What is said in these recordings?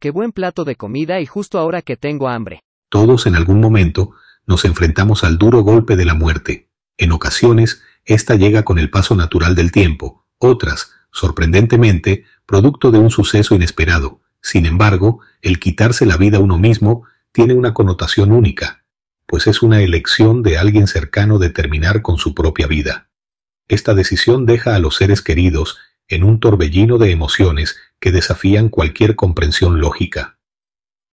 Qué buen plato de comida y justo ahora que tengo hambre. Todos en algún momento nos enfrentamos al duro golpe de la muerte. En ocasiones, esta llega con el paso natural del tiempo, otras, sorprendentemente, producto de un suceso inesperado. Sin embargo, el quitarse la vida a uno mismo tiene una connotación única, pues es una elección de alguien cercano de terminar con su propia vida. Esta decisión deja a los seres queridos en un torbellino de emociones que desafían cualquier comprensión lógica.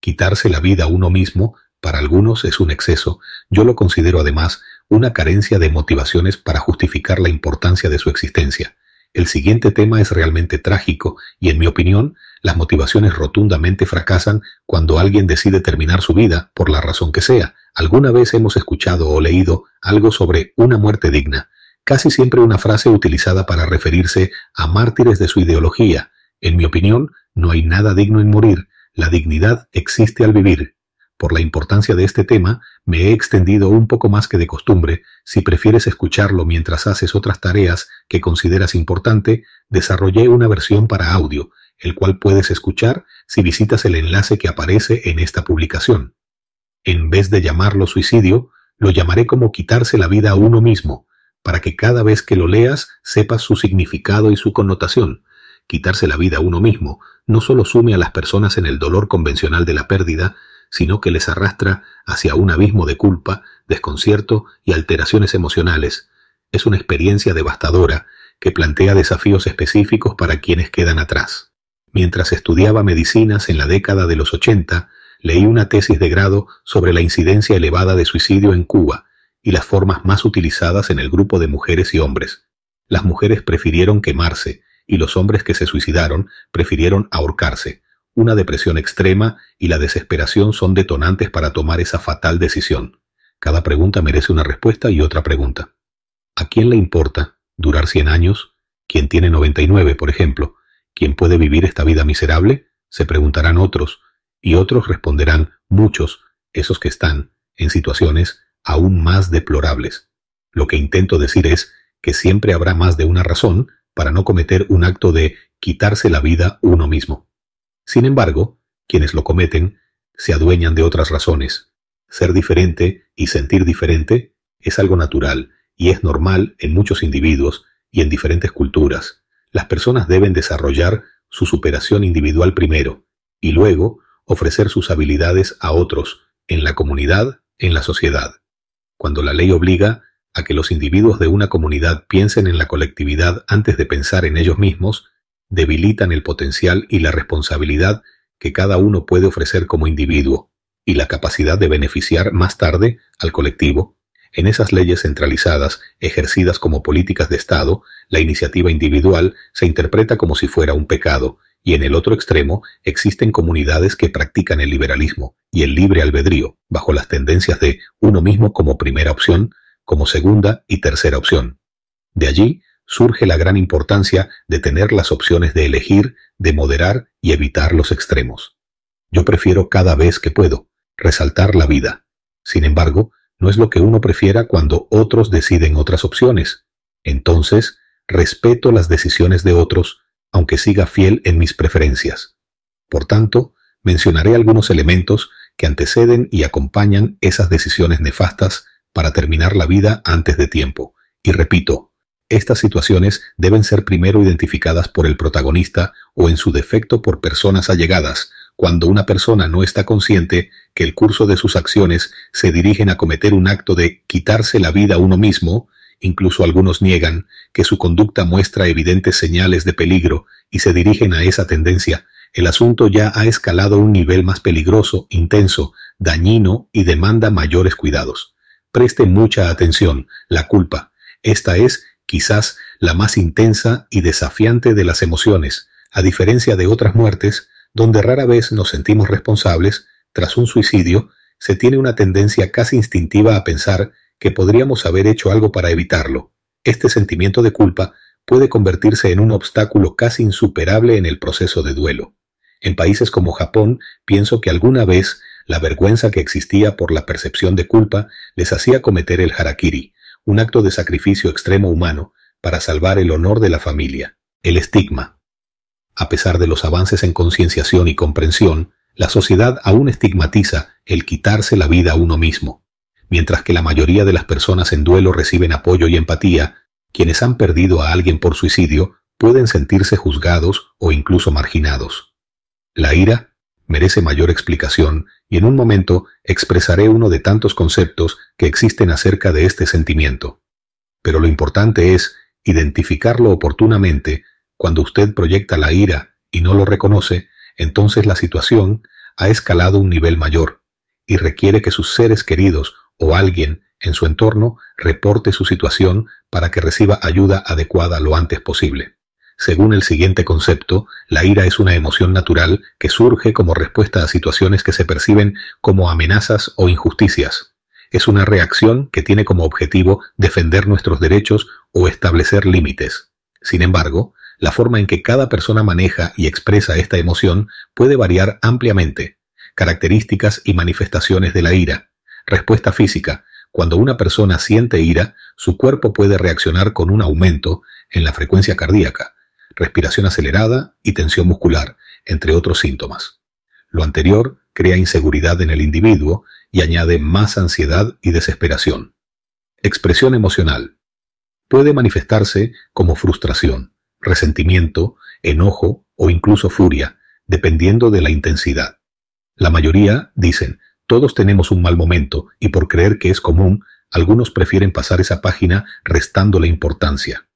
Quitarse la vida a uno mismo, para algunos es un exceso, yo lo considero además una carencia de motivaciones para justificar la importancia de su existencia. El siguiente tema es realmente trágico y, en mi opinión, las motivaciones rotundamente fracasan cuando alguien decide terminar su vida, por la razón que sea. Alguna vez hemos escuchado o leído algo sobre una muerte digna, casi siempre una frase utilizada para referirse a mártires de su ideología. En mi opinión, no hay nada digno en morir, la dignidad existe al vivir. Por la importancia de este tema, me he extendido un poco más que de costumbre. Si prefieres escucharlo mientras haces otras tareas que consideras importante, desarrollé una versión para audio, el cual puedes escuchar si visitas el enlace que aparece en esta publicación. En vez de llamarlo suicidio, lo llamaré como quitarse la vida a uno mismo, para que cada vez que lo leas sepas su significado y su connotación. Quitarse la vida a uno mismo no solo sume a las personas en el dolor convencional de la pérdida, sino que les arrastra hacia un abismo de culpa, desconcierto y alteraciones emocionales. Es una experiencia devastadora que plantea desafíos específicos para quienes quedan atrás. Mientras estudiaba medicinas en la década de los 80, leí una tesis de grado sobre la incidencia elevada de suicidio en Cuba y las formas más utilizadas en el grupo de mujeres y hombres. Las mujeres prefirieron quemarse y los hombres que se suicidaron prefirieron ahorcarse, una depresión extrema y la desesperación son detonantes para tomar esa fatal decisión. Cada pregunta merece una respuesta y otra pregunta. ¿A quién le importa durar 100 años? ¿Quién tiene 99, por ejemplo? ¿Quién puede vivir esta vida miserable? Se preguntarán otros, y otros responderán muchos, esos que están en situaciones aún más deplorables. Lo que intento decir es que siempre habrá más de una razón para no cometer un acto de quitarse la vida uno mismo. Sin embargo, quienes lo cometen se adueñan de otras razones. Ser diferente y sentir diferente es algo natural y es normal en muchos individuos y en diferentes culturas. Las personas deben desarrollar su superación individual primero y luego ofrecer sus habilidades a otros, en la comunidad, en la sociedad. Cuando la ley obliga a que los individuos de una comunidad piensen en la colectividad antes de pensar en ellos mismos, debilitan el potencial y la responsabilidad que cada uno puede ofrecer como individuo y la capacidad de beneficiar más tarde al colectivo. En esas leyes centralizadas, ejercidas como políticas de Estado, la iniciativa individual se interpreta como si fuera un pecado, y en el otro extremo existen comunidades que practican el liberalismo y el libre albedrío, bajo las tendencias de uno mismo como primera opción, como segunda y tercera opción. De allí surge la gran importancia de tener las opciones de elegir, de moderar y evitar los extremos. Yo prefiero cada vez que puedo resaltar la vida. Sin embargo, no es lo que uno prefiera cuando otros deciden otras opciones. Entonces, respeto las decisiones de otros, aunque siga fiel en mis preferencias. Por tanto, mencionaré algunos elementos que anteceden y acompañan esas decisiones nefastas para terminar la vida antes de tiempo. Y repito, estas situaciones deben ser primero identificadas por el protagonista o en su defecto por personas allegadas, cuando una persona no está consciente que el curso de sus acciones se dirigen a cometer un acto de quitarse la vida a uno mismo, incluso algunos niegan que su conducta muestra evidentes señales de peligro y se dirigen a esa tendencia, el asunto ya ha escalado a un nivel más peligroso, intenso, dañino y demanda mayores cuidados. Preste mucha atención, la culpa. Esta es quizás la más intensa y desafiante de las emociones, a diferencia de otras muertes, donde rara vez nos sentimos responsables, tras un suicidio, se tiene una tendencia casi instintiva a pensar que podríamos haber hecho algo para evitarlo. Este sentimiento de culpa puede convertirse en un obstáculo casi insuperable en el proceso de duelo. En países como Japón, pienso que alguna vez la vergüenza que existía por la percepción de culpa les hacía cometer el harakiri, un acto de sacrificio extremo humano para salvar el honor de la familia, el estigma. A pesar de los avances en concienciación y comprensión, la sociedad aún estigmatiza el quitarse la vida a uno mismo. Mientras que la mayoría de las personas en duelo reciben apoyo y empatía, quienes han perdido a alguien por suicidio pueden sentirse juzgados o incluso marginados. La ira merece mayor explicación y en un momento expresaré uno de tantos conceptos que existen acerca de este sentimiento. Pero lo importante es identificarlo oportunamente cuando usted proyecta la ira y no lo reconoce, entonces la situación ha escalado un nivel mayor y requiere que sus seres queridos o alguien en su entorno reporte su situación para que reciba ayuda adecuada lo antes posible. Según el siguiente concepto, la ira es una emoción natural que surge como respuesta a situaciones que se perciben como amenazas o injusticias. Es una reacción que tiene como objetivo defender nuestros derechos o establecer límites. Sin embargo, la forma en que cada persona maneja y expresa esta emoción puede variar ampliamente. Características y manifestaciones de la ira. Respuesta física. Cuando una persona siente ira, su cuerpo puede reaccionar con un aumento en la frecuencia cardíaca, respiración acelerada y tensión muscular, entre otros síntomas. Lo anterior crea inseguridad en el individuo y añade más ansiedad y desesperación. Expresión emocional. Puede manifestarse como frustración, resentimiento, enojo o incluso furia, dependiendo de la intensidad. La mayoría dicen, todos tenemos un mal momento y por creer que es común, algunos prefieren pasar esa página restándole importancia.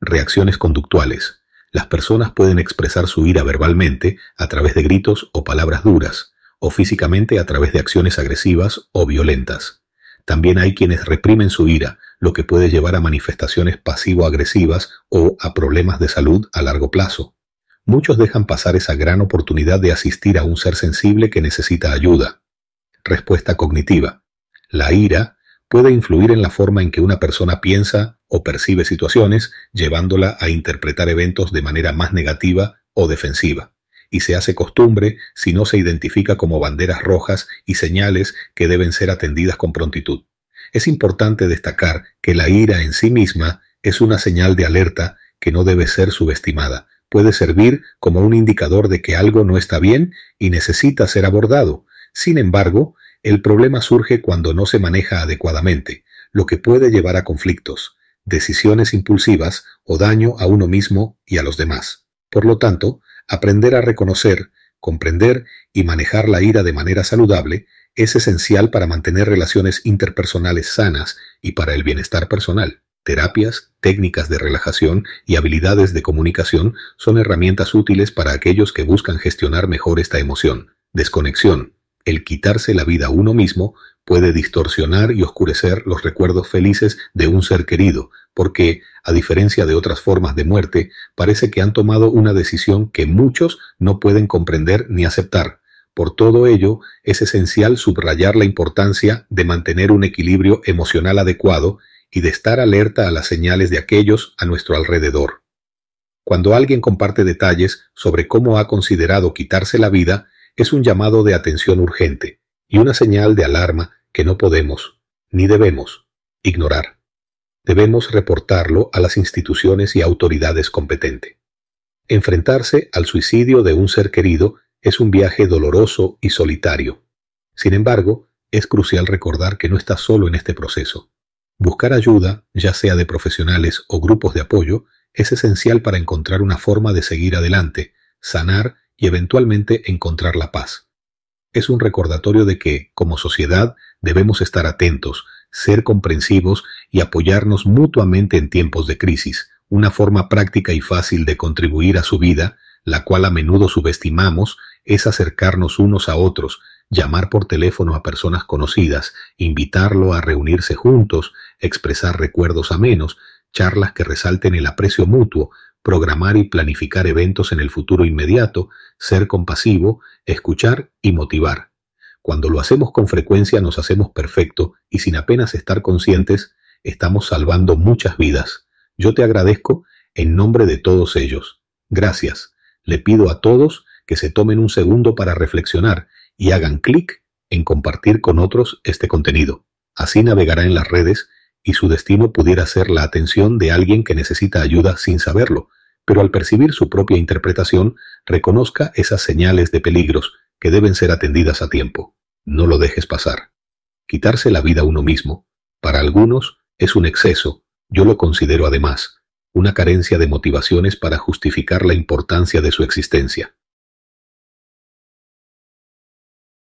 Reacciones conductuales. Las personas pueden expresar su ira verbalmente a través de gritos o palabras duras, o físicamente a través de acciones agresivas o violentas. También hay quienes reprimen su ira, lo que puede llevar a manifestaciones pasivo-agresivas o a problemas de salud a largo plazo. Muchos dejan pasar esa gran oportunidad de asistir a un ser sensible que necesita ayuda. Respuesta cognitiva. La ira puede influir en la forma en que una persona piensa o percibe situaciones, llevándola a interpretar eventos de manera más negativa o defensiva, y se hace costumbre si no se identifica como banderas rojas y señales que deben ser atendidas con prontitud. Es importante destacar que la ira en sí misma es una señal de alerta que no debe ser subestimada. Puede servir como un indicador de que algo no está bien y necesita ser abordado. Sin embargo, el problema surge cuando no se maneja adecuadamente, lo que puede llevar a conflictos, decisiones impulsivas o daño a uno mismo y a los demás. Por lo tanto, aprender a reconocer, comprender y manejar la ira de manera saludable es esencial para mantener relaciones interpersonales sanas y para el bienestar personal. Terapias, técnicas de relajación y habilidades de comunicación son herramientas útiles para aquellos que buscan gestionar mejor esta emoción. Desconexión, el quitarse la vida a uno mismo puede distorsionar y oscurecer los recuerdos felices de un ser querido, porque, a diferencia de otras formas de muerte, parece que han tomado una decisión que muchos no pueden comprender ni aceptar. Por todo ello, es esencial subrayar la importancia de mantener un equilibrio emocional adecuado y de estar alerta a las señales de aquellos a nuestro alrededor. Cuando alguien comparte detalles sobre cómo ha considerado quitarse la vida, es un llamado de atención urgente y una señal de alarma que no podemos, ni debemos, ignorar. Debemos reportarlo a las instituciones y autoridades competentes. Enfrentarse al suicidio de un ser querido es un viaje doloroso y solitario. Sin embargo, es crucial recordar que no está solo en este proceso. Buscar ayuda, ya sea de profesionales o grupos de apoyo, es esencial para encontrar una forma de seguir adelante, sanar y eventualmente encontrar la paz. Es un recordatorio de que, como sociedad, debemos estar atentos, ser comprensivos y apoyarnos mutuamente en tiempos de crisis, una forma práctica y fácil de contribuir a su vida, la cual a menudo subestimamos, es acercarnos unos a otros, llamar por teléfono a personas conocidas, invitarlo a reunirse juntos, expresar recuerdos amenos, charlas que resalten el aprecio mutuo, programar y planificar eventos en el futuro inmediato, ser compasivo, escuchar y motivar. Cuando lo hacemos con frecuencia nos hacemos perfecto y sin apenas estar conscientes, estamos salvando muchas vidas. Yo te agradezco en nombre de todos ellos. Gracias. Le pido a todos que se tomen un segundo para reflexionar y hagan clic en compartir con otros este contenido. Así navegará en las redes y su destino pudiera ser la atención de alguien que necesita ayuda sin saberlo, pero al percibir su propia interpretación, reconozca esas señales de peligros que deben ser atendidas a tiempo. No lo dejes pasar. Quitarse la vida a uno mismo, para algunos, es un exceso, yo lo considero además, una carencia de motivaciones para justificar la importancia de su existencia.